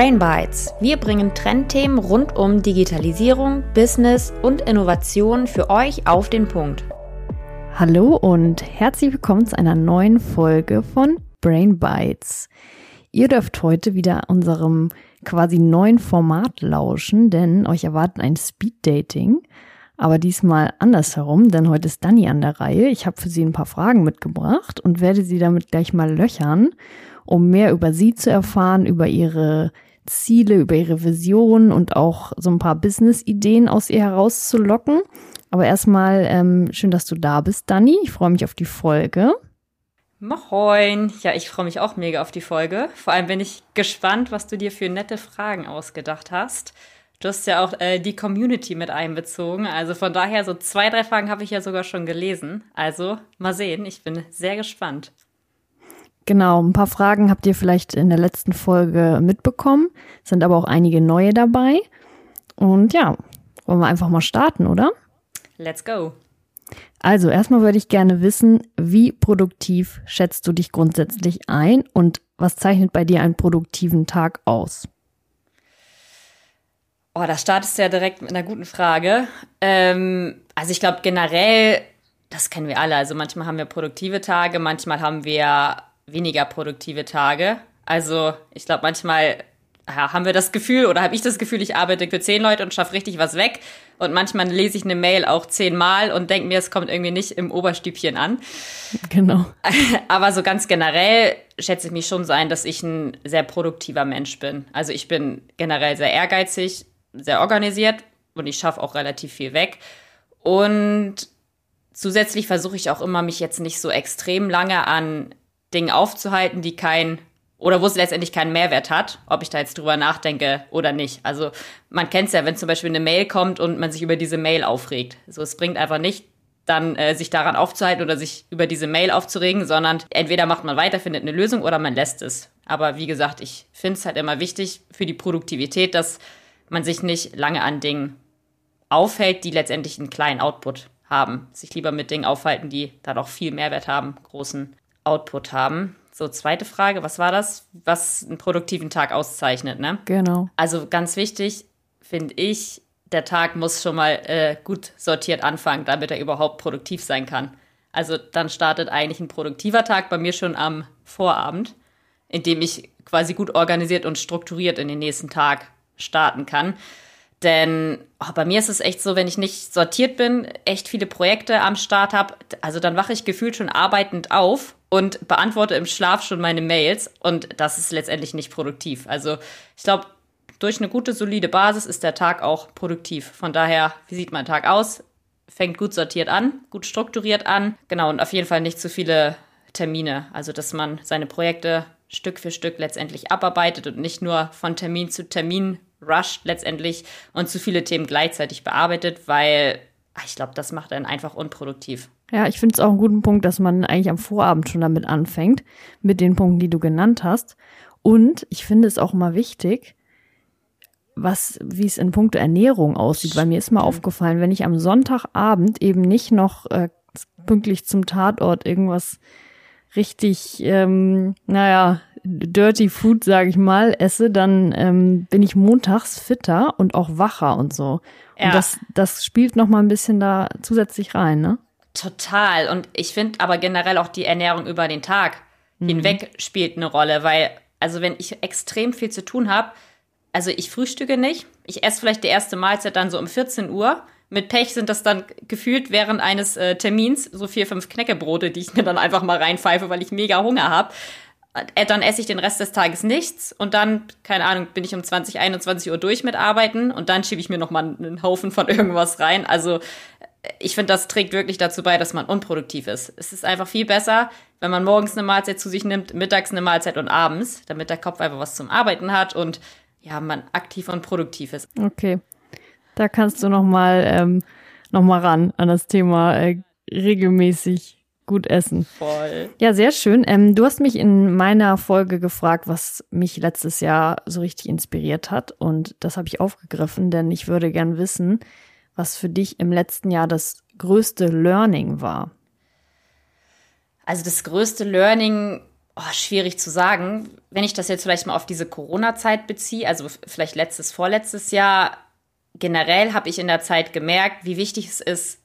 Brain Bites. Wir bringen Trendthemen rund um Digitalisierung, Business und Innovation für euch auf den Punkt. Hallo und herzlich willkommen zu einer neuen Folge von Brain Bites. Ihr dürft heute wieder unserem quasi neuen Format lauschen, denn euch erwartet ein Speed Dating. Aber diesmal andersherum, denn heute ist Dani an der Reihe. Ich habe für sie ein paar Fragen mitgebracht und werde sie damit gleich mal löchern um mehr über sie zu erfahren, über ihre Ziele, über ihre Vision und auch so ein paar Business-Ideen aus ihr herauszulocken. Aber erstmal ähm, schön, dass du da bist, Dani. Ich freue mich auf die Folge. Moin. Ja, ich freue mich auch mega auf die Folge. Vor allem bin ich gespannt, was du dir für nette Fragen ausgedacht hast. Du hast ja auch äh, die Community mit einbezogen. Also von daher, so zwei, drei Fragen habe ich ja sogar schon gelesen. Also mal sehen. Ich bin sehr gespannt. Genau, ein paar Fragen habt ihr vielleicht in der letzten Folge mitbekommen, sind aber auch einige neue dabei. Und ja, wollen wir einfach mal starten, oder? Let's go. Also, erstmal würde ich gerne wissen, wie produktiv schätzt du dich grundsätzlich ein und was zeichnet bei dir einen produktiven Tag aus? Oh, da startest du ja direkt mit einer guten Frage. Ähm, also ich glaube generell, das kennen wir alle. Also manchmal haben wir produktive Tage, manchmal haben wir weniger produktive Tage. Also ich glaube, manchmal ja, haben wir das Gefühl oder habe ich das Gefühl, ich arbeite für zehn Leute und schaffe richtig was weg. Und manchmal lese ich eine Mail auch zehnmal und denke mir, es kommt irgendwie nicht im Oberstübchen an. Genau. Aber so ganz generell schätze ich mich schon so ein, dass ich ein sehr produktiver Mensch bin. Also ich bin generell sehr ehrgeizig, sehr organisiert und ich schaffe auch relativ viel weg. Und zusätzlich versuche ich auch immer, mich jetzt nicht so extrem lange an Dingen aufzuhalten, die kein oder wo es letztendlich keinen Mehrwert hat, ob ich da jetzt drüber nachdenke oder nicht. Also man kennt es ja, wenn zum Beispiel eine Mail kommt und man sich über diese Mail aufregt. So, es bringt einfach nicht, dann äh, sich daran aufzuhalten oder sich über diese Mail aufzuregen, sondern entweder macht man weiter, findet eine Lösung oder man lässt es. Aber wie gesagt, ich finde es halt immer wichtig für die Produktivität, dass man sich nicht lange an Dingen aufhält, die letztendlich einen kleinen Output haben. Sich lieber mit Dingen aufhalten, die dann auch viel Mehrwert haben, großen Output haben. So, zweite Frage, was war das? Was einen produktiven Tag auszeichnet, ne? Genau. Also ganz wichtig, finde ich, der Tag muss schon mal äh, gut sortiert anfangen, damit er überhaupt produktiv sein kann. Also dann startet eigentlich ein produktiver Tag bei mir schon am Vorabend, in dem ich quasi gut organisiert und strukturiert in den nächsten Tag starten kann. Denn oh, bei mir ist es echt so, wenn ich nicht sortiert bin, echt viele Projekte am Start habe, also dann wache ich gefühlt schon arbeitend auf und beantworte im Schlaf schon meine Mails und das ist letztendlich nicht produktiv. Also ich glaube, durch eine gute, solide Basis ist der Tag auch produktiv. Von daher, wie sieht mein Tag aus? Fängt gut sortiert an, gut strukturiert an. Genau, und auf jeden Fall nicht zu viele Termine. Also, dass man seine Projekte Stück für Stück letztendlich abarbeitet und nicht nur von Termin zu Termin rusht letztendlich und zu viele Themen gleichzeitig bearbeitet, weil ich glaube, das macht einen einfach unproduktiv. Ja, ich finde es auch einen guten Punkt, dass man eigentlich am Vorabend schon damit anfängt, mit den Punkten, die du genannt hast. Und ich finde es auch mal wichtig, was, wie es in puncto Ernährung aussieht, weil mir ist mal aufgefallen, wenn ich am Sonntagabend eben nicht noch äh, pünktlich zum Tatort irgendwas richtig, ähm, naja, Dirty Food, sage ich mal, esse, dann ähm, bin ich montags fitter und auch wacher und so. Ja. Und das, das spielt noch mal ein bisschen da zusätzlich rein, ne? Total. Und ich finde aber generell auch die Ernährung über den Tag mhm. hinweg spielt eine Rolle, weil, also wenn ich extrem viel zu tun habe, also ich frühstücke nicht, ich esse vielleicht die erste Mahlzeit dann so um 14 Uhr. Mit Pech sind das dann gefühlt während eines äh, Termins so vier, fünf Knäckebrote, die ich mir dann einfach mal reinpfeife, weil ich mega Hunger habe. Äh, dann esse ich den Rest des Tages nichts und dann, keine Ahnung, bin ich um 20, 21 Uhr durch mit Arbeiten und dann schiebe ich mir nochmal einen Haufen von irgendwas rein. Also ich finde, das trägt wirklich dazu bei, dass man unproduktiv ist. Es ist einfach viel besser, wenn man morgens eine Mahlzeit zu sich nimmt, mittags eine Mahlzeit und abends, damit der Kopf einfach was zum Arbeiten hat und ja, man aktiv und produktiv ist. Okay, da kannst du noch mal ähm, noch mal ran an das Thema äh, regelmäßig gut essen. Voll. Ja, sehr schön. Ähm, du hast mich in meiner Folge gefragt, was mich letztes Jahr so richtig inspiriert hat und das habe ich aufgegriffen, denn ich würde gern wissen, was für dich im letzten Jahr das größte Learning war. Also das größte Learning, oh, schwierig zu sagen. Wenn ich das jetzt vielleicht mal auf diese Corona-Zeit beziehe, also vielleicht letztes, vorletztes Jahr, generell habe ich in der Zeit gemerkt, wie wichtig es ist,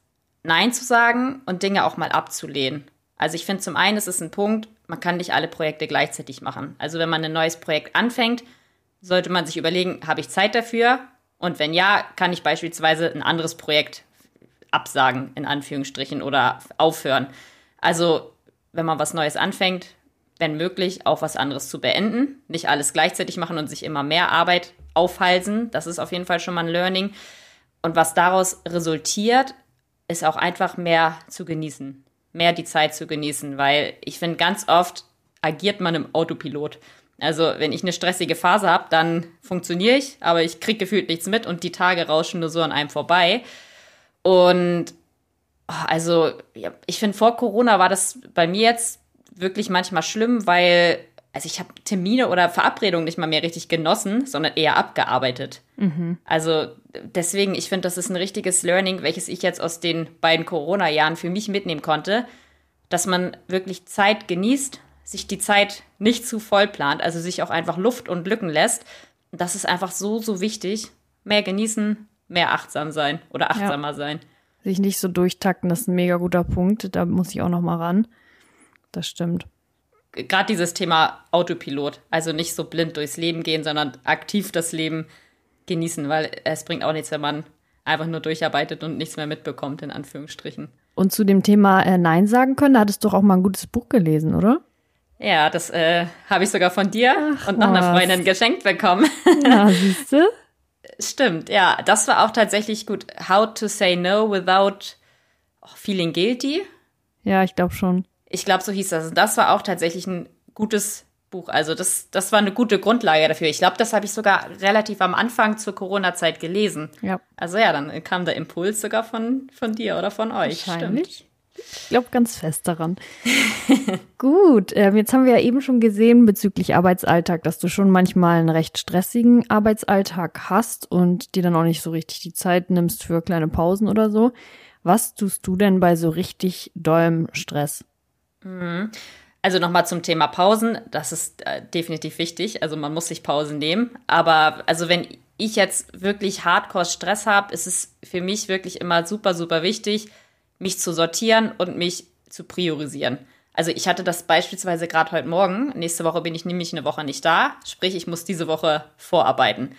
Nein zu sagen und Dinge auch mal abzulehnen. Also ich finde zum einen ist es ein Punkt, man kann nicht alle Projekte gleichzeitig machen. Also wenn man ein neues Projekt anfängt, sollte man sich überlegen, habe ich Zeit dafür? Und wenn ja, kann ich beispielsweise ein anderes Projekt absagen, in Anführungsstrichen, oder aufhören. Also wenn man was Neues anfängt, wenn möglich, auch was anderes zu beenden. Nicht alles gleichzeitig machen und sich immer mehr Arbeit aufhalsen. Das ist auf jeden Fall schon mal ein Learning. Und was daraus resultiert, ist auch einfach mehr zu genießen. Mehr die Zeit zu genießen, weil ich finde, ganz oft agiert man im Autopilot. Also, wenn ich eine stressige Phase habe, dann funktioniere ich, aber ich kriege gefühlt nichts mit und die Tage rauschen nur so an einem vorbei. Und oh, also, ja, ich finde, vor Corona war das bei mir jetzt wirklich manchmal schlimm, weil also ich habe Termine oder Verabredungen nicht mal mehr richtig genossen, sondern eher abgearbeitet. Mhm. Also deswegen, ich finde, das ist ein richtiges Learning, welches ich jetzt aus den beiden Corona-Jahren für mich mitnehmen konnte, dass man wirklich Zeit genießt, sich die Zeit nicht zu voll plant, also sich auch einfach Luft und Lücken lässt. Das ist einfach so, so wichtig. Mehr genießen, mehr achtsam sein oder achtsamer ja. sein. Sich nicht so durchtakten, das ist ein mega guter Punkt. Da muss ich auch noch mal ran. Das stimmt gerade dieses Thema Autopilot, also nicht so blind durchs Leben gehen, sondern aktiv das Leben genießen, weil es bringt auch nichts, wenn man einfach nur durcharbeitet und nichts mehr mitbekommt, in Anführungsstrichen. Und zu dem Thema äh, Nein sagen können, da hattest du doch auch mal ein gutes Buch gelesen, oder? Ja, das äh, habe ich sogar von dir Ach, und noch einer Freundin geschenkt bekommen. Ja, siehst du? Stimmt, ja. Das war auch tatsächlich gut. How to say no without feeling guilty. Ja, ich glaube schon. Ich glaube, so hieß das. Das war auch tatsächlich ein gutes Buch. Also das, das war eine gute Grundlage dafür. Ich glaube, das habe ich sogar relativ am Anfang zur Corona-Zeit gelesen. Ja. Also ja, dann kam der Impuls sogar von, von dir oder von euch. Wahrscheinlich. Stimmt. Ich glaube ganz fest daran. Gut, äh, jetzt haben wir ja eben schon gesehen bezüglich Arbeitsalltag, dass du schon manchmal einen recht stressigen Arbeitsalltag hast und dir dann auch nicht so richtig die Zeit nimmst für kleine Pausen oder so. Was tust du denn bei so richtig dollem Stress? Mhm. Also nochmal zum Thema Pausen. Das ist äh, definitiv wichtig. Also man muss sich Pausen nehmen. Aber also wenn ich jetzt wirklich Hardcore-Stress habe, ist es für mich wirklich immer super, super wichtig, mich zu sortieren und mich zu priorisieren. Also ich hatte das beispielsweise gerade heute Morgen. Nächste Woche bin ich nämlich eine Woche nicht da. Sprich, ich muss diese Woche vorarbeiten.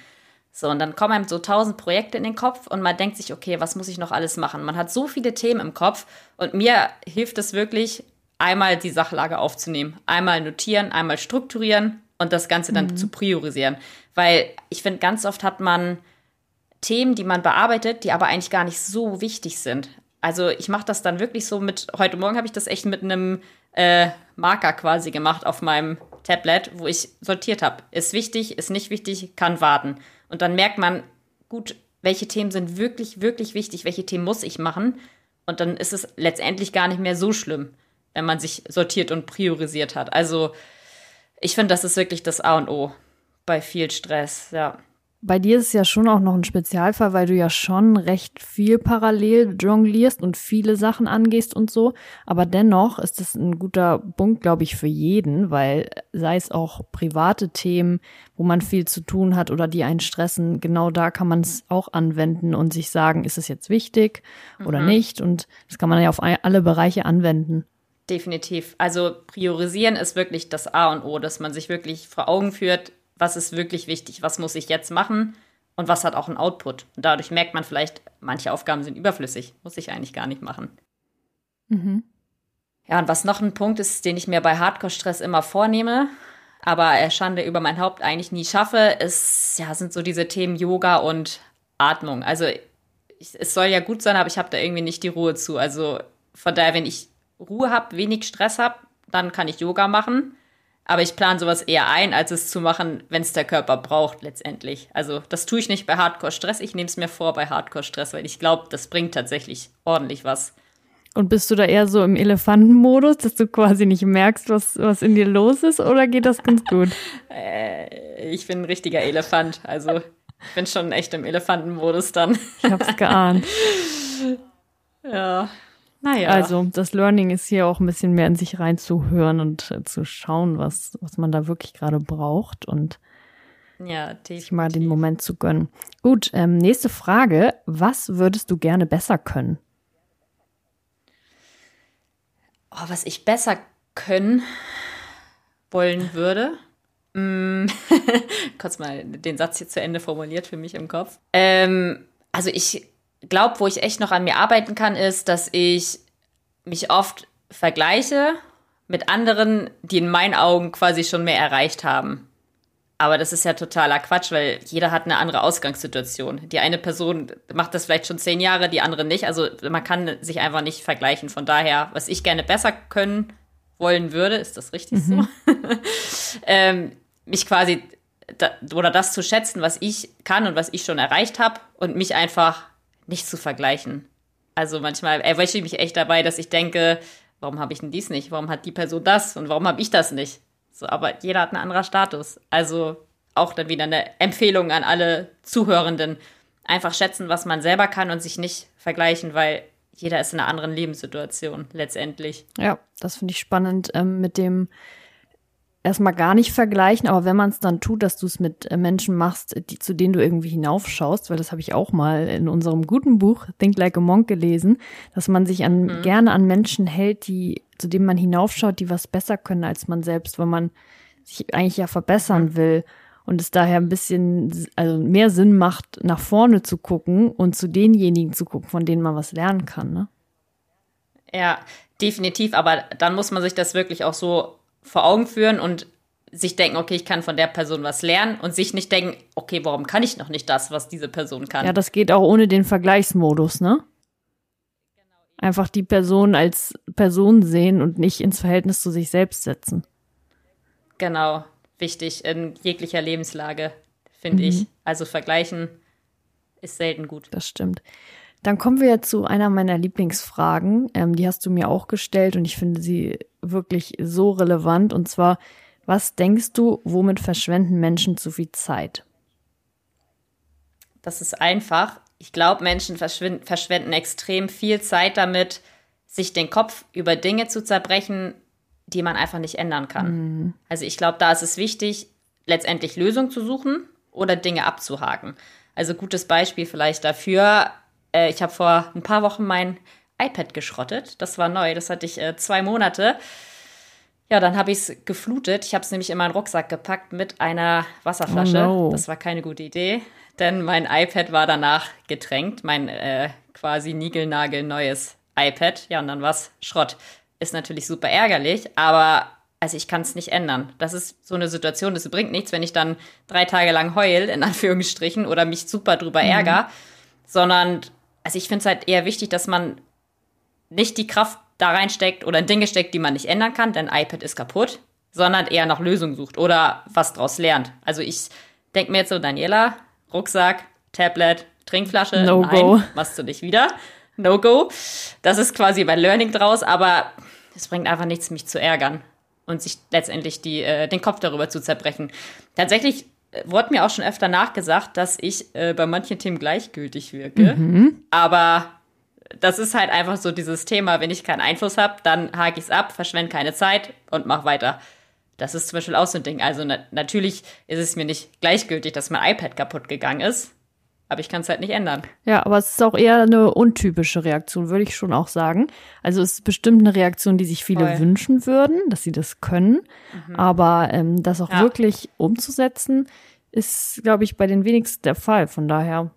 So, und dann kommen einem so tausend Projekte in den Kopf und man denkt sich, okay, was muss ich noch alles machen? Man hat so viele Themen im Kopf und mir hilft es wirklich, einmal die Sachlage aufzunehmen, einmal notieren, einmal strukturieren und das Ganze dann mhm. zu priorisieren. Weil ich finde, ganz oft hat man Themen, die man bearbeitet, die aber eigentlich gar nicht so wichtig sind. Also ich mache das dann wirklich so mit, heute Morgen habe ich das echt mit einem äh, Marker quasi gemacht auf meinem Tablet, wo ich sortiert habe. Ist wichtig, ist nicht wichtig, kann warten. Und dann merkt man, gut, welche Themen sind wirklich, wirklich wichtig, welche Themen muss ich machen. Und dann ist es letztendlich gar nicht mehr so schlimm wenn man sich sortiert und priorisiert hat. Also ich finde, das ist wirklich das A und O bei viel Stress, ja. Bei dir ist es ja schon auch noch ein Spezialfall, weil du ja schon recht viel parallel jonglierst und viele Sachen angehst und so. Aber dennoch ist es ein guter Punkt, glaube ich, für jeden, weil sei es auch private Themen, wo man viel zu tun hat oder die einen stressen, genau da kann man es auch anwenden und sich sagen, ist es jetzt wichtig oder mhm. nicht? Und das kann man ja auf alle Bereiche anwenden. Definitiv. Also priorisieren ist wirklich das A und O, dass man sich wirklich vor Augen führt, was ist wirklich wichtig, was muss ich jetzt machen und was hat auch einen Output. Und dadurch merkt man vielleicht, manche Aufgaben sind überflüssig, muss ich eigentlich gar nicht machen. Mhm. Ja, und was noch ein Punkt ist, den ich mir bei Hardcore-Stress immer vornehme, aber er Schande über mein Haupt eigentlich nie schaffe, ist, ja, sind so diese Themen Yoga und Atmung. Also ich, es soll ja gut sein, aber ich habe da irgendwie nicht die Ruhe zu. Also von daher, wenn ich Ruhe habe, wenig Stress habe, dann kann ich Yoga machen. Aber ich plane sowas eher ein, als es zu machen, wenn es der Körper braucht letztendlich. Also das tue ich nicht bei Hardcore-Stress. Ich nehme es mir vor bei Hardcore-Stress, weil ich glaube, das bringt tatsächlich ordentlich was. Und bist du da eher so im Elefantenmodus, dass du quasi nicht merkst, was, was in dir los ist, oder geht das ganz gut? äh, ich bin ein richtiger Elefant. Also ich bin schon echt im Elefantenmodus dann. ich hab's geahnt. ja. Naja. Also das Learning ist hier auch ein bisschen mehr in sich reinzuhören und äh, zu schauen, was, was man da wirklich gerade braucht und ja, definitiv. sich mal den Moment zu gönnen. Gut, ähm, nächste Frage. Was würdest du gerne besser können? Oh, was ich besser können wollen würde. Mm, kurz mal den Satz hier zu Ende formuliert für mich im Kopf. Ähm, also ich glaube, wo ich echt noch an mir arbeiten kann, ist, dass ich mich oft vergleiche mit anderen, die in meinen Augen quasi schon mehr erreicht haben. Aber das ist ja totaler Quatsch, weil jeder hat eine andere Ausgangssituation. Die eine Person macht das vielleicht schon zehn Jahre, die andere nicht. Also man kann sich einfach nicht vergleichen. Von daher, was ich gerne besser können wollen würde, ist das richtig mhm. so? ähm, mich quasi da, oder das zu schätzen, was ich kann und was ich schon erreicht habe und mich einfach nicht zu vergleichen. Also manchmal erwische ich mich echt dabei, dass ich denke, warum habe ich denn dies nicht? Warum hat die Person das und warum habe ich das nicht? So, aber jeder hat einen anderen Status. Also auch dann wieder eine Empfehlung an alle Zuhörenden. Einfach schätzen, was man selber kann und sich nicht vergleichen, weil jeder ist in einer anderen Lebenssituation letztendlich. Ja, das finde ich spannend ähm, mit dem erstmal gar nicht vergleichen, aber wenn man es dann tut, dass du es mit äh, Menschen machst, die, zu denen du irgendwie hinaufschaust, weil das habe ich auch mal in unserem guten Buch Think Like a Monk gelesen, dass man sich an, mhm. gerne an Menschen hält, die, zu denen man hinaufschaut, die was besser können als man selbst, weil man sich eigentlich ja verbessern mhm. will und es daher ein bisschen also mehr Sinn macht, nach vorne zu gucken und zu denjenigen zu gucken, von denen man was lernen kann, ne? Ja, definitiv, aber dann muss man sich das wirklich auch so vor Augen führen und sich denken, okay, ich kann von der Person was lernen und sich nicht denken, okay, warum kann ich noch nicht das, was diese Person kann? Ja, das geht auch ohne den Vergleichsmodus, ne? Einfach die Person als Person sehen und nicht ins Verhältnis zu sich selbst setzen. Genau, wichtig in jeglicher Lebenslage, finde mhm. ich. Also vergleichen ist selten gut. Das stimmt. Dann kommen wir zu einer meiner Lieblingsfragen. Ähm, die hast du mir auch gestellt und ich finde sie wirklich so relevant. Und zwar, was denkst du, womit verschwenden Menschen zu viel Zeit? Das ist einfach. Ich glaube, Menschen verschwenden extrem viel Zeit damit, sich den Kopf über Dinge zu zerbrechen, die man einfach nicht ändern kann. Mhm. Also ich glaube, da ist es wichtig, letztendlich Lösungen zu suchen oder Dinge abzuhaken. Also gutes Beispiel vielleicht dafür äh, ich habe vor ein paar Wochen mein iPad geschrottet. Das war neu, das hatte ich äh, zwei Monate. Ja, dann habe ich es geflutet. Ich habe es nämlich in meinen Rucksack gepackt mit einer Wasserflasche. Oh no. Das war keine gute Idee, denn mein iPad war danach getränkt. Mein äh, quasi niegelnagelneues iPad. Ja, und dann war es Schrott. Ist natürlich super ärgerlich, aber also ich kann es nicht ändern. Das ist so eine Situation, das bringt nichts, wenn ich dann drei Tage lang heul, in Anführungsstrichen, oder mich super drüber mhm. ärgere, sondern also ich finde es halt eher wichtig, dass man nicht die Kraft da reinsteckt oder in Dinge steckt, die man nicht ändern kann, denn iPad ist kaputt, sondern eher nach Lösungen sucht oder was draus lernt. Also ich denke mir jetzt so, Daniela, Rucksack, Tablet, Trinkflasche, no nein, go. machst du nicht wieder. No go. Das ist quasi mein Learning draus, aber es bringt einfach nichts, mich zu ärgern und sich letztendlich die, äh, den Kopf darüber zu zerbrechen. Tatsächlich wurde mir auch schon öfter nachgesagt, dass ich äh, bei manchen Themen gleichgültig wirke. Mhm. Aber das ist halt einfach so dieses Thema, wenn ich keinen Einfluss habe, dann hake ich es ab, verschwende keine Zeit und mach weiter. Das ist zum Beispiel auch so ein Ding. Also na natürlich ist es mir nicht gleichgültig, dass mein iPad kaputt gegangen ist. Aber ich kann es halt nicht ändern. Ja, aber es ist auch eher eine untypische Reaktion, würde ich schon auch sagen. Also es ist bestimmt eine Reaktion, die sich viele Voll. wünschen würden, dass sie das können. Mhm. Aber ähm, das auch ja. wirklich umzusetzen, ist, glaube ich, bei den wenigsten der Fall. Von daher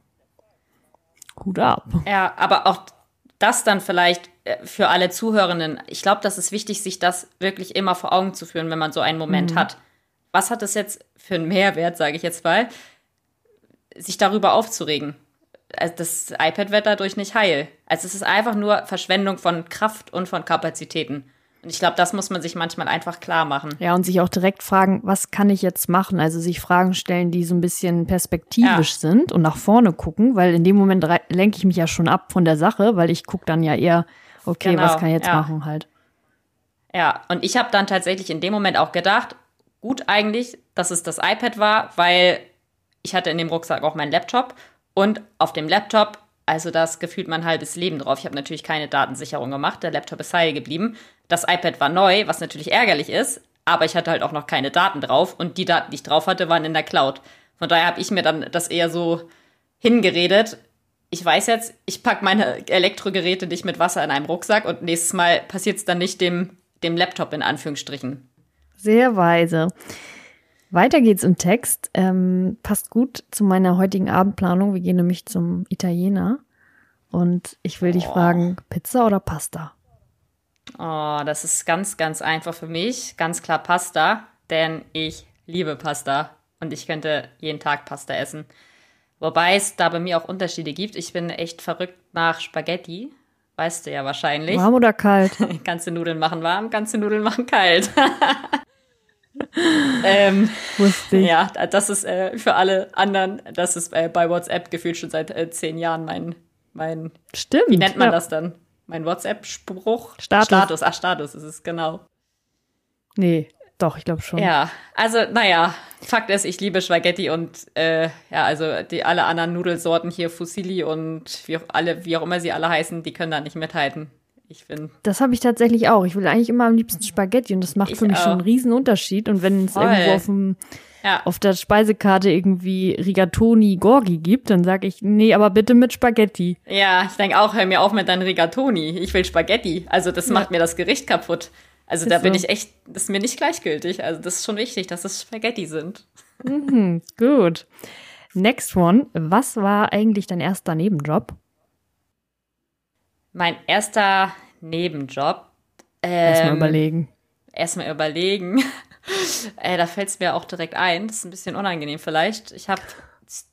Hut ab. Ja, aber auch das dann vielleicht äh, für alle Zuhörenden. Ich glaube, das ist wichtig, sich das wirklich immer vor Augen zu führen, wenn man so einen Moment mhm. hat. Was hat es jetzt für einen Mehrwert, sage ich jetzt mal? sich darüber aufzuregen. Also das iPad wird dadurch nicht heil. Also es ist einfach nur Verschwendung von Kraft und von Kapazitäten. Und ich glaube, das muss man sich manchmal einfach klar machen. Ja, und sich auch direkt fragen, was kann ich jetzt machen? Also sich Fragen stellen, die so ein bisschen perspektivisch ja. sind und nach vorne gucken, weil in dem Moment lenke ich mich ja schon ab von der Sache, weil ich gucke dann ja eher, okay, genau, was kann ich jetzt ja. machen halt. Ja, und ich habe dann tatsächlich in dem Moment auch gedacht, gut eigentlich, dass es das iPad war, weil ich hatte in dem Rucksack auch meinen Laptop und auf dem Laptop Also da ist gefühlt mein halbes Leben drauf. Ich habe natürlich keine Datensicherung gemacht. Der Laptop ist heil geblieben. Das iPad war neu, was natürlich ärgerlich ist, aber ich hatte halt auch noch keine Daten drauf und die Daten, die ich drauf hatte, waren in der Cloud. Von daher habe ich mir dann das eher so hingeredet. Ich weiß jetzt, ich packe meine Elektrogeräte nicht mit Wasser in einem Rucksack und nächstes Mal passiert es dann nicht dem, dem Laptop in Anführungsstrichen. Sehr weise. Weiter geht's im Text. Ähm, passt gut zu meiner heutigen Abendplanung. Wir gehen nämlich zum Italiener. Und ich will dich Oh. fragen, Pizza oder Pasta? Oh, das ist ganz, ganz einfach für mich. Ganz klar Pasta, denn ich liebe Pasta und ich könnte jeden Tag Pasta essen. Wobei es da bei mir auch Unterschiede gibt. Ich bin echt verrückt nach Spaghetti. Weißt du ja wahrscheinlich. Warm oder kalt? Kannst du Nudeln machen warm, kannst du Nudeln machen kalt. ähm, Wusste ich. ja, das ist äh, für alle anderen, das ist äh, bei WhatsApp gefühlt schon seit äh, zehn Jahren mein, mein, Stimmt. wie nennt man ja. das dann? Mein WhatsApp-Spruch? Status. Status, ach, Status ist es, genau. Nee, doch, ich glaube schon. Ja, also, naja, Fakt ist, ich liebe Spaghetti und, äh, ja, also, die alle anderen Nudelsorten hier, Fusilli und wie auch alle, wie auch immer sie alle heißen, die können da nicht mithalten. Ich finde, Das habe ich tatsächlich auch. Ich will eigentlich immer am liebsten Spaghetti und das macht Ich für mich schon einen auch. riesen Unterschied. Und wenn es irgendwo auf, dem, ja, auf der Speisekarte irgendwie Rigatoni Gorgi gibt, dann sage ich, nee, aber bitte mit Spaghetti. Ja, ich denke auch, hör mir auf mit deinen Rigatoni. Ich will Spaghetti. Also das macht mir das Gericht kaputt. Also Ist da bin so. ich echt, das ist mir nicht gleichgültig. Also das ist schon wichtig, dass es Spaghetti sind. Mhm, gut. Next one. Was war eigentlich dein erster Nebenjob? Mein erster Nebenjob. Erstmal Ähm, überlegen. Erstmal überlegen. äh, da fällt es mir auch direkt ein. Das ist ein bisschen unangenehm vielleicht. Ich habe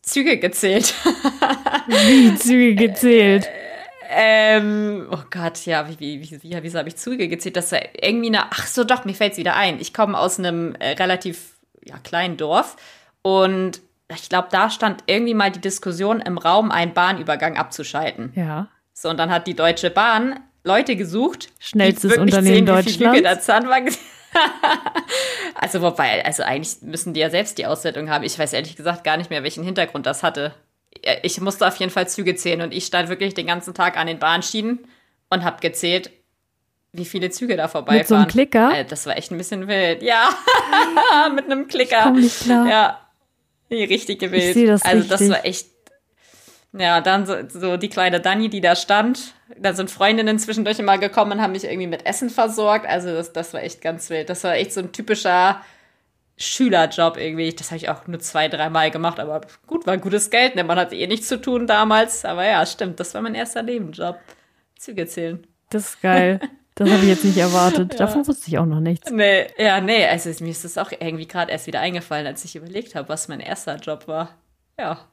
Züge gezählt. Wie Züge gezählt. Ähm, oh Gott, ja, wie, wie, wie, wie, wieso habe ich Züge gezählt? Das war irgendwie eine, ach so, doch, mir fällt's wieder ein. Ich komme aus einem äh, relativ ja, kleinen Dorf und ich glaube, da stand irgendwie mal die Diskussion im Raum, einen Bahnübergang abzuschalten. Ja. So, und dann hat die Deutsche Bahn Leute gesucht, Schnellstes Unternehmen sehen, Deutschlands. der Zahnwagen Also, wobei, also eigentlich müssen die ja selbst die Auswertung haben. Ich weiß ehrlich gesagt gar nicht mehr, welchen Hintergrund das hatte. Ich musste auf jeden Fall Züge zählen und ich stand wirklich den ganzen Tag an den Bahnschienen und habe gezählt, wie viele Züge da vorbeifahren. Mit so einem Klicker? Äh, Das war echt ein bisschen wild. Ja, mit einem Klicker. komm nicht klar. Ja, richtig wild. seh das also das richtig. war echt. Ja, dann so, so die kleine Dani, die da stand. Da sind Freundinnen zwischendurch immer gekommen und haben mich irgendwie mit Essen versorgt. Also das, das war echt ganz wild. Das war echt so ein typischer Schülerjob irgendwie. Das habe ich auch nur zwei, dreimal gemacht, aber gut, war gutes Geld. Ne? Man hatte eh nichts zu tun damals. Aber ja, stimmt, das war mein erster Nebenjob. Züge zählen. Das ist geil. Das habe ich jetzt nicht erwartet. Davon wusste ich auch noch nichts. Nee, ja, nee, also mir ist das auch irgendwie gerade erst wieder eingefallen, als ich überlegt habe, was mein erster Job war. Ja,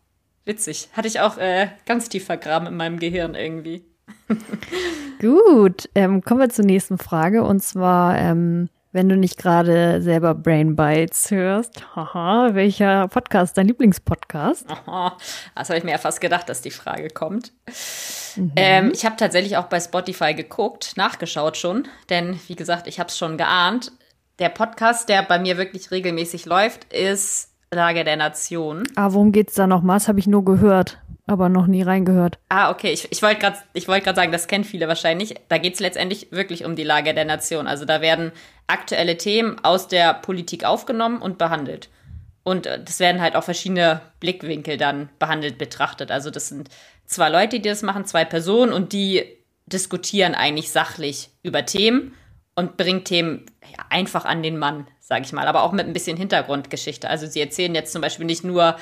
witzig. Hatte ich auch äh, ganz tief vergraben in meinem Gehirn irgendwie. Gut, ähm, kommen wir zur nächsten Frage. Und zwar, ähm, wenn du nicht gerade selber Brain Bites hörst, haha, welcher Podcast, dein Lieblingspodcast? Aha, das habe ich mir ja fast gedacht, dass die Frage kommt. Ähm, ich habe tatsächlich auch bei Spotify geguckt, nachgeschaut schon, denn wie gesagt, ich habe es schon geahnt. Der Podcast, der bei mir wirklich regelmäßig läuft, ist Lage der Nation. Ah, worum geht's da nochmal? Das habe ich nur gehört, aber noch nie reingehört. Ah, okay. Ich, ich wollte gerade wollt sagen, das kennen viele wahrscheinlich. Da geht es letztendlich wirklich um die Lage der Nation. Also da werden aktuelle Themen aus der Politik aufgenommen und behandelt. Und äh, das werden halt auch verschiedene Blickwinkel dann behandelt, betrachtet. Also das sind zwei Leute, die das machen, zwei Personen und die diskutieren eigentlich sachlich über Themen und bringen Themen einfach an den Mann, sage ich mal, aber auch mit ein bisschen Hintergrundgeschichte. Also sie erzählen jetzt zum Beispiel nicht nur,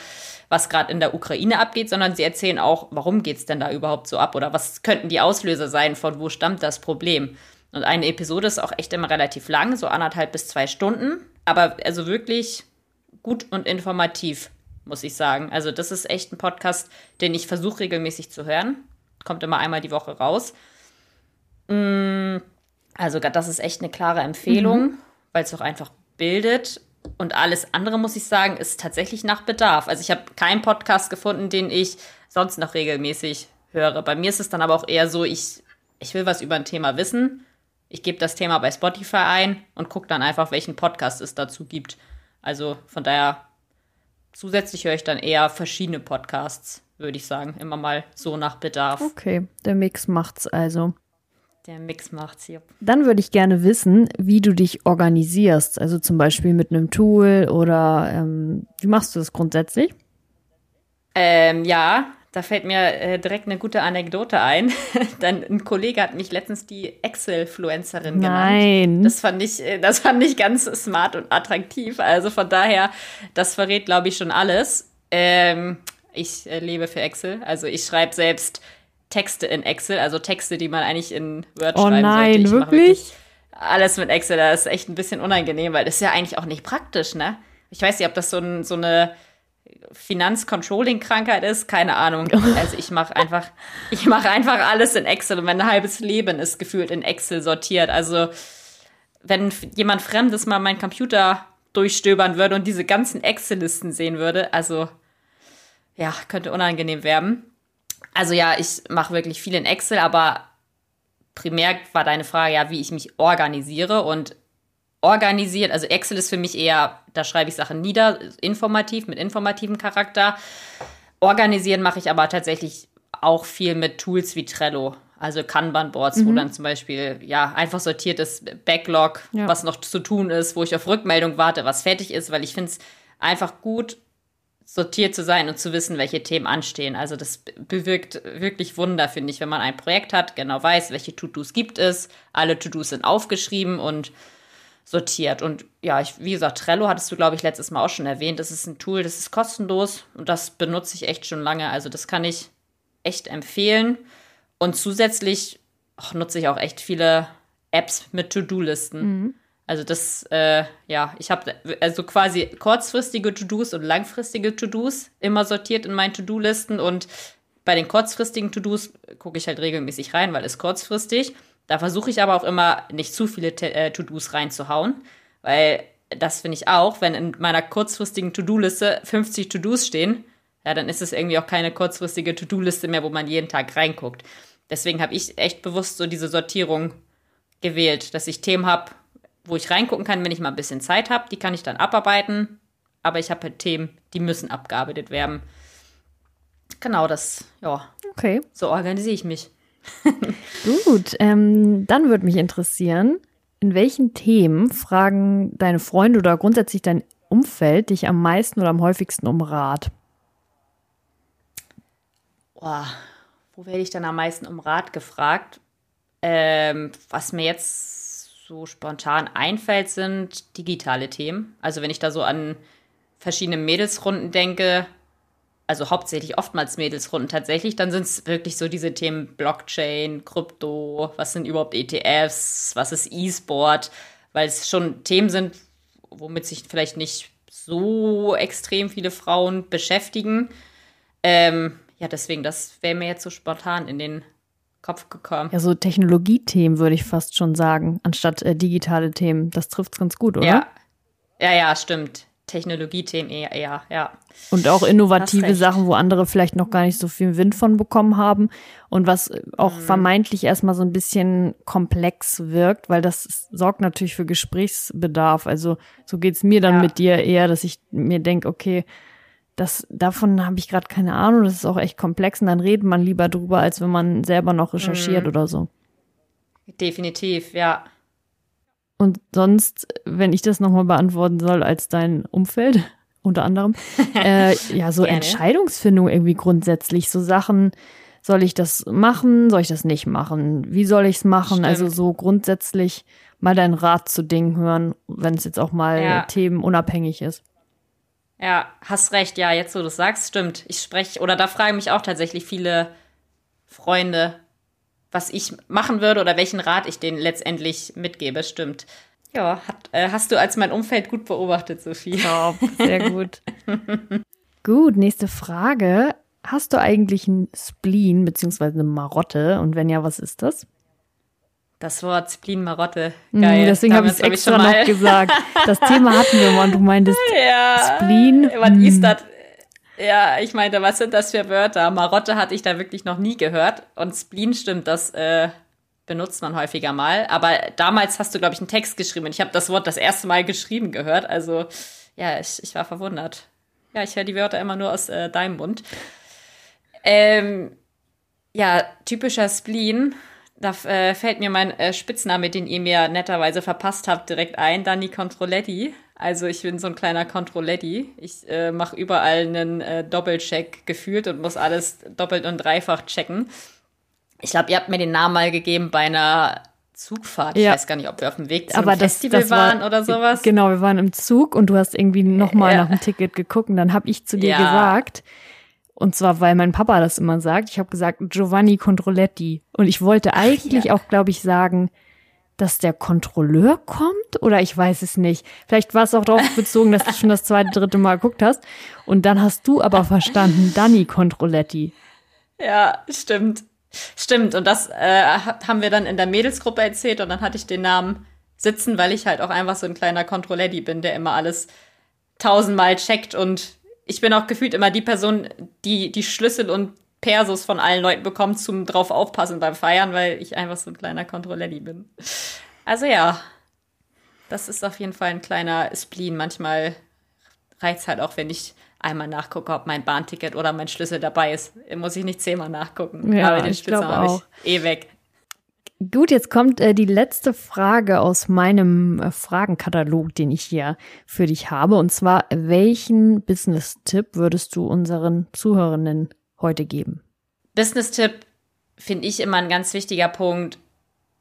was gerade in der Ukraine abgeht, sondern sie erzählen auch, warum geht's denn da überhaupt so ab oder was könnten die Auslöser sein, von wo stammt das Problem. Und eine Episode ist auch echt immer relativ lang, so anderthalb bis zwei Stunden, aber also wirklich gut und informativ, muss ich sagen. Also das ist echt ein Podcast, den ich versuche regelmäßig zu hören. Kommt immer einmal die Woche raus. Mm, Also das ist echt eine klare Empfehlung, weil es auch einfach bildet. Und alles andere, muss ich sagen, ist tatsächlich nach Bedarf. Also ich habe keinen Podcast gefunden, den ich sonst noch regelmäßig höre. Bei mir ist es dann aber auch eher so, ich, ich will was über ein Thema wissen. Ich gebe das Thema bei Spotify ein und gucke dann einfach, welchen Podcast es dazu gibt. Also von daher, zusätzlich höre ich dann eher verschiedene Podcasts, würde ich sagen. Immer mal so nach Bedarf. Okay, der Mix macht's also. Der Mix macht's hier. Dann würde ich gerne wissen, wie du dich organisierst. Also zum Beispiel mit einem Tool oder ähm, wie machst du das grundsätzlich? Ähm, ja, da fällt mir äh, direkt eine gute Anekdote ein. Dann ein Kollege hat mich letztens die Excel-Fluencerin genannt. Nein. Das fand ich, äh, das fand ich ganz smart und attraktiv. Also von daher, das verrät, glaube ich, schon alles. Ähm, ich äh, lebe für Excel. Also ich schreibe selbst Texte in Excel, also Texte, die man eigentlich in Word oh schreiben nein, sollte. Ich wirklich? wirklich alles mit Excel, das ist echt ein bisschen unangenehm, weil das ist ja eigentlich auch nicht praktisch, ne? Ich weiß nicht, ob das so, ein, so eine Finanzcontrolling-Krankheit ist, keine Ahnung. Also ich mache einfach, ich mache einfach alles in Excel und mein halbes Leben ist gefühlt in Excel sortiert. Also wenn jemand Fremdes mal meinen Computer durchstöbern würde und diese ganzen Excel-Listen sehen würde, also ja, könnte unangenehm werden. Also ja, ich mache wirklich viel in Excel, aber primär war deine Frage ja, wie ich mich organisiere und organisiert, also Excel ist für mich eher, da schreibe ich Sachen nieder, informativ, mit informativem Charakter. Organisieren mache ich aber tatsächlich auch viel mit Tools wie Trello. Also Kanban-Boards, mhm. wo dann zum Beispiel, ja, einfach sortiertes Backlog, ja. was noch zu tun ist, wo ich auf Rückmeldung warte, was fertig ist, weil ich finde es einfach gut, sortiert zu sein und zu wissen, welche Themen anstehen. Also das bewirkt wirklich Wunder, finde ich, wenn man ein Projekt hat, genau weiß, welche To-Dos gibt es. Alle To-Dos sind aufgeschrieben und sortiert. Und ja, ich, wie gesagt, Trello hattest du, glaube ich, letztes Mal auch schon erwähnt. Das ist ein Tool, das ist kostenlos und das benutze ich echt schon lange. Also das kann ich echt empfehlen. Und zusätzlich ach, nutze ich auch echt viele Apps mit To-Do-Listen. Mhm. Also das, äh, ja, ich habe also quasi kurzfristige To-Dos und langfristige To-Dos immer sortiert in meinen To-Do-Listen und bei den kurzfristigen To-Dos gucke ich halt regelmäßig rein, weil es kurzfristig. Da versuche ich aber auch immer nicht zu viele äh, To-Dos reinzuhauen, weil das finde ich auch, wenn in meiner kurzfristigen To-Do-Liste 50 To-Dos stehen, ja, dann ist es irgendwie auch keine kurzfristige To-Do-Liste mehr, wo man jeden Tag reinguckt. Deswegen habe ich echt bewusst so diese Sortierung gewählt, dass ich Themen habe, wo ich reingucken kann, wenn ich mal ein bisschen Zeit habe. Die kann ich dann abarbeiten. Aber ich habe halt Themen, die müssen abgearbeitet werden. Genau, das, ja. Okay. So organisiere ich mich. Gut, ähm, dann würde mich interessieren, in welchen Themen fragen deine Freunde oder grundsätzlich dein Umfeld dich am meisten oder am häufigsten um Rat? Boah, wo werde ich dann am meisten um Rat gefragt? Ähm, was mir jetzt so spontan einfällt, sind digitale Themen. Also wenn ich da so an verschiedene Mädelsrunden denke, also hauptsächlich oftmals Mädelsrunden tatsächlich, dann sind es wirklich so diese Themen Blockchain, Krypto, was sind überhaupt ETFs, was ist E-Sport, weil es schon Themen sind, womit sich vielleicht nicht so extrem viele Frauen beschäftigen. Ähm, ja, deswegen, das wäre mir jetzt so spontan in den Kopf gekommen. Ja, so Technologiethemen würde ich fast schon sagen, anstatt äh, digitale Themen. Das trifft es ganz gut, oder? Ja. ja, ja, stimmt. Technologiethemen eher, eher, ja. Und auch innovative Sachen, wo andere vielleicht noch gar nicht so viel Wind von bekommen haben und was auch mhm. vermeintlich erstmal so ein bisschen komplex wirkt, weil das sorgt natürlich für Gesprächsbedarf. Also so geht's mir dann ja. mit dir eher, dass ich mir denke, okay, das, davon habe ich gerade keine Ahnung, das ist auch echt komplex und dann redet man lieber drüber, als wenn man selber noch recherchiert mhm. oder so. Definitiv, ja. Und sonst, wenn ich das nochmal beantworten soll, als dein Umfeld, unter anderem, äh, ja, so Entscheidungsfindung irgendwie grundsätzlich, so Sachen, soll ich das machen, soll ich das nicht machen, wie soll ich es machen? Also Stimmt. Also so grundsätzlich mal deinen Rat zu Dingen hören, wenn es jetzt auch mal ja. themenunabhängig ist. Ja, hast recht, ja, jetzt wo du sagst, stimmt. Ich spreche, oder da fragen mich auch tatsächlich viele Freunde, was ich machen würde oder welchen Rat ich denen letztendlich mitgebe, stimmt. Ja, hat, äh, hast du als mein Umfeld gut beobachtet, Sophie. Top, sehr gut. gut, nächste Frage. Hast du eigentlich ein Spleen beziehungsweise eine Marotte? Und wenn ja, was ist das? Das Wort Spleen Marotte. Hm, Geil. deswegen habe ich es extra hab noch gesagt. Das Thema hatten wir mal und du meintest ja, Spleen. Was ist hm. das? Ja, ich meinte, was sind das für Wörter? Marotte hatte ich da wirklich noch nie gehört. Und Spleen stimmt, das äh, benutzt man häufiger mal. Aber damals hast du, glaube ich, einen Text geschrieben. Und ich habe das Wort das erste Mal geschrieben gehört. Also, ja, ich, ich war verwundert. Ja, ich höre die Wörter immer nur aus äh, deinem Mund. Ähm, ja, typischer Spleen. Da äh, fällt mir mein äh, Spitzname, den ihr mir netterweise verpasst habt, direkt ein, Danny Controletti. Also ich bin so ein kleiner Controletti. Ich äh, mache überall einen äh, Doppelcheck gefühlt und muss alles doppelt und dreifach checken. Ich glaube, ihr habt mir den Namen mal gegeben bei einer Zugfahrt. Ja. Ich weiß gar nicht, ob wir auf dem Weg zum Aber Festival das, das waren war, oder sowas. Genau, wir waren im Zug und du hast irgendwie nochmal ja. nach dem Ticket geguckt und dann habe ich zu dir ja. gesagt, und zwar, weil mein Papa das immer sagt. Ich habe gesagt Giovanni Controletti. Und ich wollte eigentlich ja. auch, glaube ich, sagen, dass der Kontrolleur kommt oder ich weiß es nicht. Vielleicht war es auch darauf bezogen, dass du schon das zweite, dritte Mal geguckt hast. Und dann hast du aber verstanden, Danny Controletti. Ja, stimmt. Stimmt. Und das äh, haben wir dann in der Mädelsgruppe erzählt und dann hatte ich den Namen sitzen, weil ich halt auch einfach so ein kleiner Controletti bin, der immer alles tausendmal checkt und ich bin auch gefühlt immer die Person, die die Schlüssel und Persos von allen Leuten bekommt zum drauf aufpassen beim Feiern, weil ich einfach so ein kleiner Kontrolletti bin. Also ja, das ist auf jeden Fall ein kleiner Spleen. Manchmal reizt halt auch, wenn ich einmal nachgucke, ob mein Bahnticket oder mein Schlüssel dabei ist. Muss ich nicht zehnmal nachgucken. Ja, Aber den Schlüssel habe ich eh weg. Gut, jetzt kommt äh, die letzte Frage aus meinem äh, Fragenkatalog, den ich hier für dich habe. Und zwar, welchen Business-Tipp würdest du unseren Zuhörenden heute geben? Business-Tipp finde ich immer ein ganz wichtiger Punkt,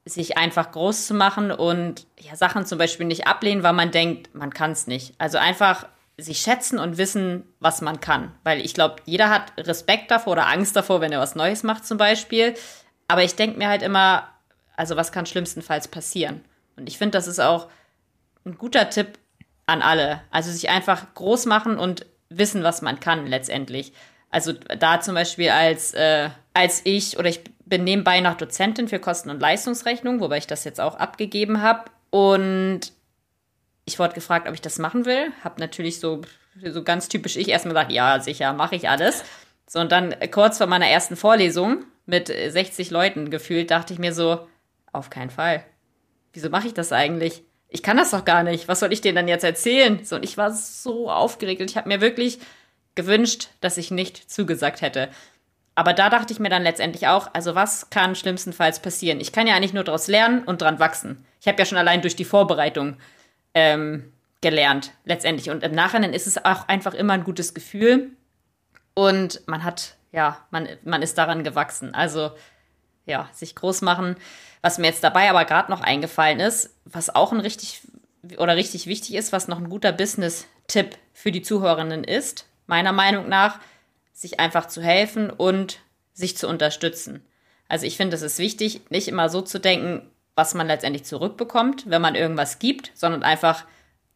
sich einfach groß zu machen und ja, Sachen zum Beispiel nicht ablehnen, weil man denkt, man kann es nicht. Also einfach sich schätzen und wissen, was man kann. Weil ich glaube, jeder hat Respekt davor oder Angst davor, wenn er was Neues macht zum Beispiel. Aber ich denke mir halt immer, also was kann schlimmstenfalls passieren? Und ich finde, das ist auch ein guter Tipp an alle. Also sich einfach groß machen und wissen, was man kann letztendlich. Also da zum Beispiel als, äh, als ich oder ich bin nebenbei noch Dozentin für Kosten- und Leistungsrechnung, wobei ich das jetzt auch abgegeben habe. Und ich wurde gefragt, ob ich das machen will. Hab natürlich so, so ganz typisch ich erstmal gesagt, ja, sicher, mache ich alles. So, und dann kurz vor meiner ersten Vorlesung mit 60 Leuten gefühlt, dachte ich mir so, auf keinen Fall. Wieso mache ich das eigentlich? Ich kann das doch gar nicht. Was soll ich denen dann jetzt erzählen? So, und ich war so aufgeregt. Ich habe mir wirklich gewünscht, dass ich nicht zugesagt hätte. Aber da dachte ich mir dann letztendlich auch, also was kann schlimmstenfalls passieren? Ich kann ja eigentlich nur daraus lernen und dran wachsen. Ich habe ja schon allein durch die Vorbereitung ähm, gelernt, letztendlich. Und im Nachhinein ist es auch einfach immer ein gutes Gefühl. Und man hat, ja, man, man ist daran gewachsen. Also, ja, sich groß machen was mir jetzt dabei aber gerade noch eingefallen ist, was auch ein richtig oder richtig wichtig ist, was noch ein guter Business-Tipp für die Zuhörerinnen ist, meiner Meinung nach, sich einfach zu helfen und sich zu unterstützen. Also ich finde, es ist wichtig, nicht immer so zu denken, was man letztendlich zurückbekommt, wenn man irgendwas gibt, sondern einfach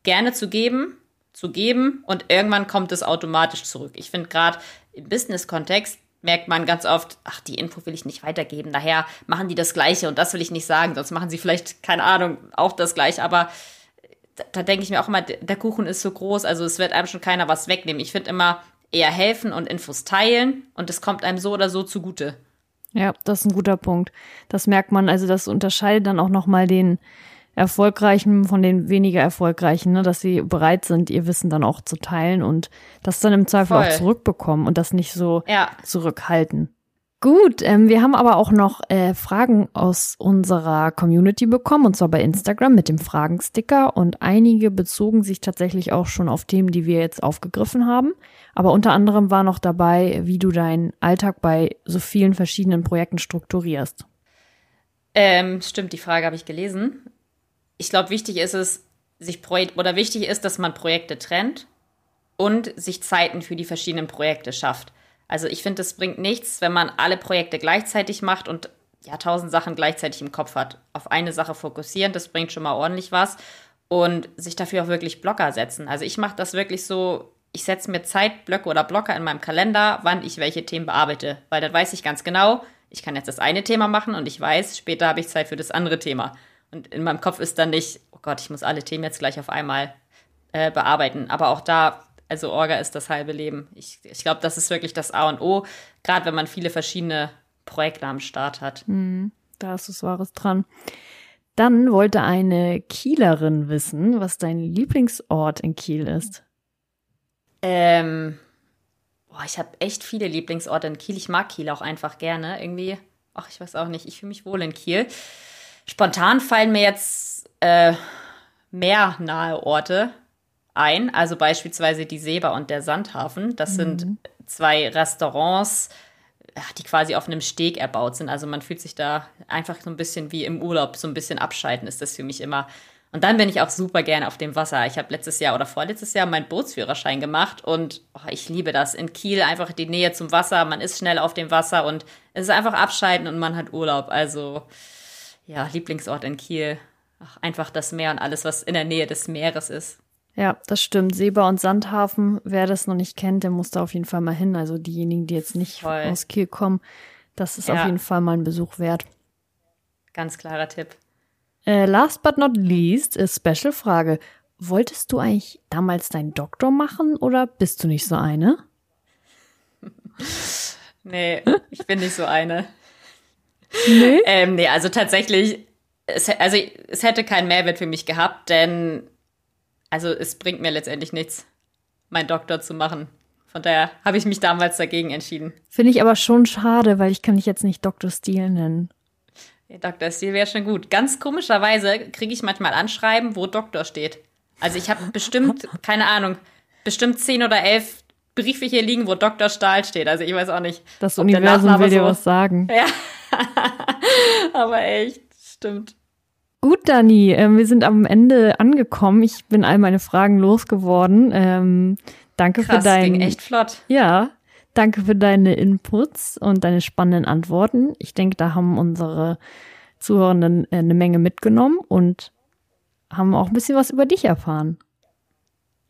gerne zu geben, zu geben und irgendwann kommt es automatisch zurück. Ich finde gerade im Business-Kontext merkt man ganz oft, ach, die Info will ich nicht weitergeben, daher machen die das Gleiche und das will ich nicht sagen, sonst machen sie vielleicht, keine Ahnung, auch das Gleiche, aber da, da denke ich mir auch immer, der Kuchen ist so groß, also es wird einem schon keiner was wegnehmen. Ich finde immer eher helfen und Infos teilen und es kommt einem so oder so zugute. Ja, das ist ein guter Punkt. Das merkt man, also das unterscheidet dann auch nochmal den, Erfolgreichen von den weniger Erfolgreichen, ne, dass sie bereit sind, ihr Wissen dann auch zu teilen und das dann im Zweifel Voll. auch zurückbekommen und das nicht so ja. zurückhalten. Gut, ähm, wir haben aber auch noch äh, Fragen aus unserer Community bekommen, und zwar bei Instagram mit dem Fragensticker. Und einige bezogen sich tatsächlich auch schon auf Themen, die wir jetzt aufgegriffen haben. Aber unter anderem war noch dabei, wie du deinen Alltag bei so vielen verschiedenen Projekten strukturierst. Ähm, stimmt, die Frage habe ich gelesen ich glaube, wichtig ist es, sich Projekt oder wichtig ist, dass man Projekte trennt und sich Zeiten für die verschiedenen Projekte schafft. Also ich finde, es bringt nichts, wenn man alle Projekte gleichzeitig macht und ja, tausend Sachen gleichzeitig im Kopf hat. Auf eine Sache fokussieren, das bringt schon mal ordentlich was. Und sich dafür auch wirklich Blocker setzen. Also ich mache das wirklich so, ich setze mir Zeitblöcke oder Blocker in meinem Kalender, wann ich welche Themen bearbeite. Weil dann weiß ich ganz genau, ich kann jetzt das eine Thema machen und ich weiß, später habe ich Zeit für das andere Thema. Und in meinem Kopf ist dann nicht, oh Gott, ich muss alle Themen jetzt gleich auf einmal äh, bearbeiten. Aber auch da, also Orga ist das halbe Leben. Ich, ich glaube, das ist wirklich das A und O, gerade wenn man viele verschiedene Projekte am Start hat. Mhm, da ist es Wahres dran. Dann wollte eine Kielerin wissen, was dein Lieblingsort in Kiel ist. Ähm, boah, ich habe echt viele Lieblingsorte in Kiel. Ich mag Kiel auch einfach gerne. Irgendwie, ach, ich weiß auch nicht, ich fühle mich wohl in Kiel. Spontan fallen mir jetzt äh, mehr nahe Orte ein, also beispielsweise die Seba und der Sandhafen. Das mhm. sind zwei Restaurants, die quasi auf einem Steg erbaut sind. Also man fühlt sich da einfach so ein bisschen wie im Urlaub, so ein bisschen abschalten ist das für mich immer. Und dann bin ich auch super gerne auf dem Wasser. Ich habe letztes Jahr oder vorletztes Jahr meinen Bootsführerschein gemacht und oh, ich liebe das. In Kiel einfach die Nähe zum Wasser, man ist schnell auf dem Wasser und es ist einfach abschalten und man hat Urlaub. Also ja, Lieblingsort in Kiel. Ach, einfach das Meer und alles, was in der Nähe des Meeres ist. Ja, das stimmt. Seba und Sandhafen, wer das noch nicht kennt, der muss da auf jeden Fall mal hin. Also diejenigen, die jetzt nicht Voll. aus Kiel kommen, das ist ja. auf jeden Fall mal ein Besuch wert. Ganz klarer Tipp. Äh, last but not least, ist Special-Frage. Wolltest du eigentlich damals deinen Doktor machen oder bist du nicht so eine? nee, ich bin nicht so eine. Nee? Ähm, nee, also tatsächlich, es, also es hätte keinen Mehrwert für mich gehabt, denn also es bringt mir letztendlich nichts, meinen Doktor zu machen. Von daher habe ich mich damals dagegen entschieden. Finde ich aber schon schade, weil ich kann dich jetzt nicht Dr. Steele nennen. Ja, Dr. Steele wäre schon gut. Ganz komischerweise kriege ich manchmal Anschreiben, wo Doktor steht. Also ich habe bestimmt, keine Ahnung, bestimmt zehn oder elf Briefe hier liegen, wo Dr. Stahl steht. Also ich weiß auch nicht. Das Universum will dir was sagen. Ja. aber echt, stimmt. Gut, Dani, äh, wir sind am Ende angekommen. Ich bin all meine Fragen losgeworden. Ähm, danke Krass, für dein. Ging echt flott. Ja, danke für deine Inputs und deine spannenden Antworten. Ich denke, da haben unsere Zuhörenden äh, eine Menge mitgenommen und haben auch ein bisschen was über dich erfahren.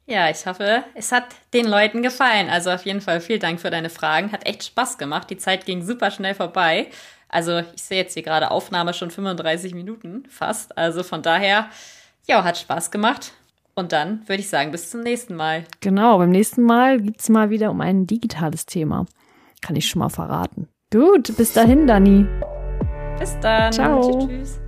Ja, ich hoffe, es hat den Leuten gefallen. Also auf jeden Fall vielen Dank für deine Fragen. Hat echt Spaß gemacht. Die Zeit ging super schnell vorbei. Also ich sehe jetzt hier gerade Aufnahme schon 35 Minuten fast. Also von daher, ja, hat Spaß gemacht. Und dann würde ich sagen, bis zum nächsten Mal. Genau, beim nächsten Mal geht es mal wieder um ein digitales Thema. Kann ich schon mal verraten. Gut, bis dahin, Dani. Bis dann. Ciao. Tschüss. tschüss.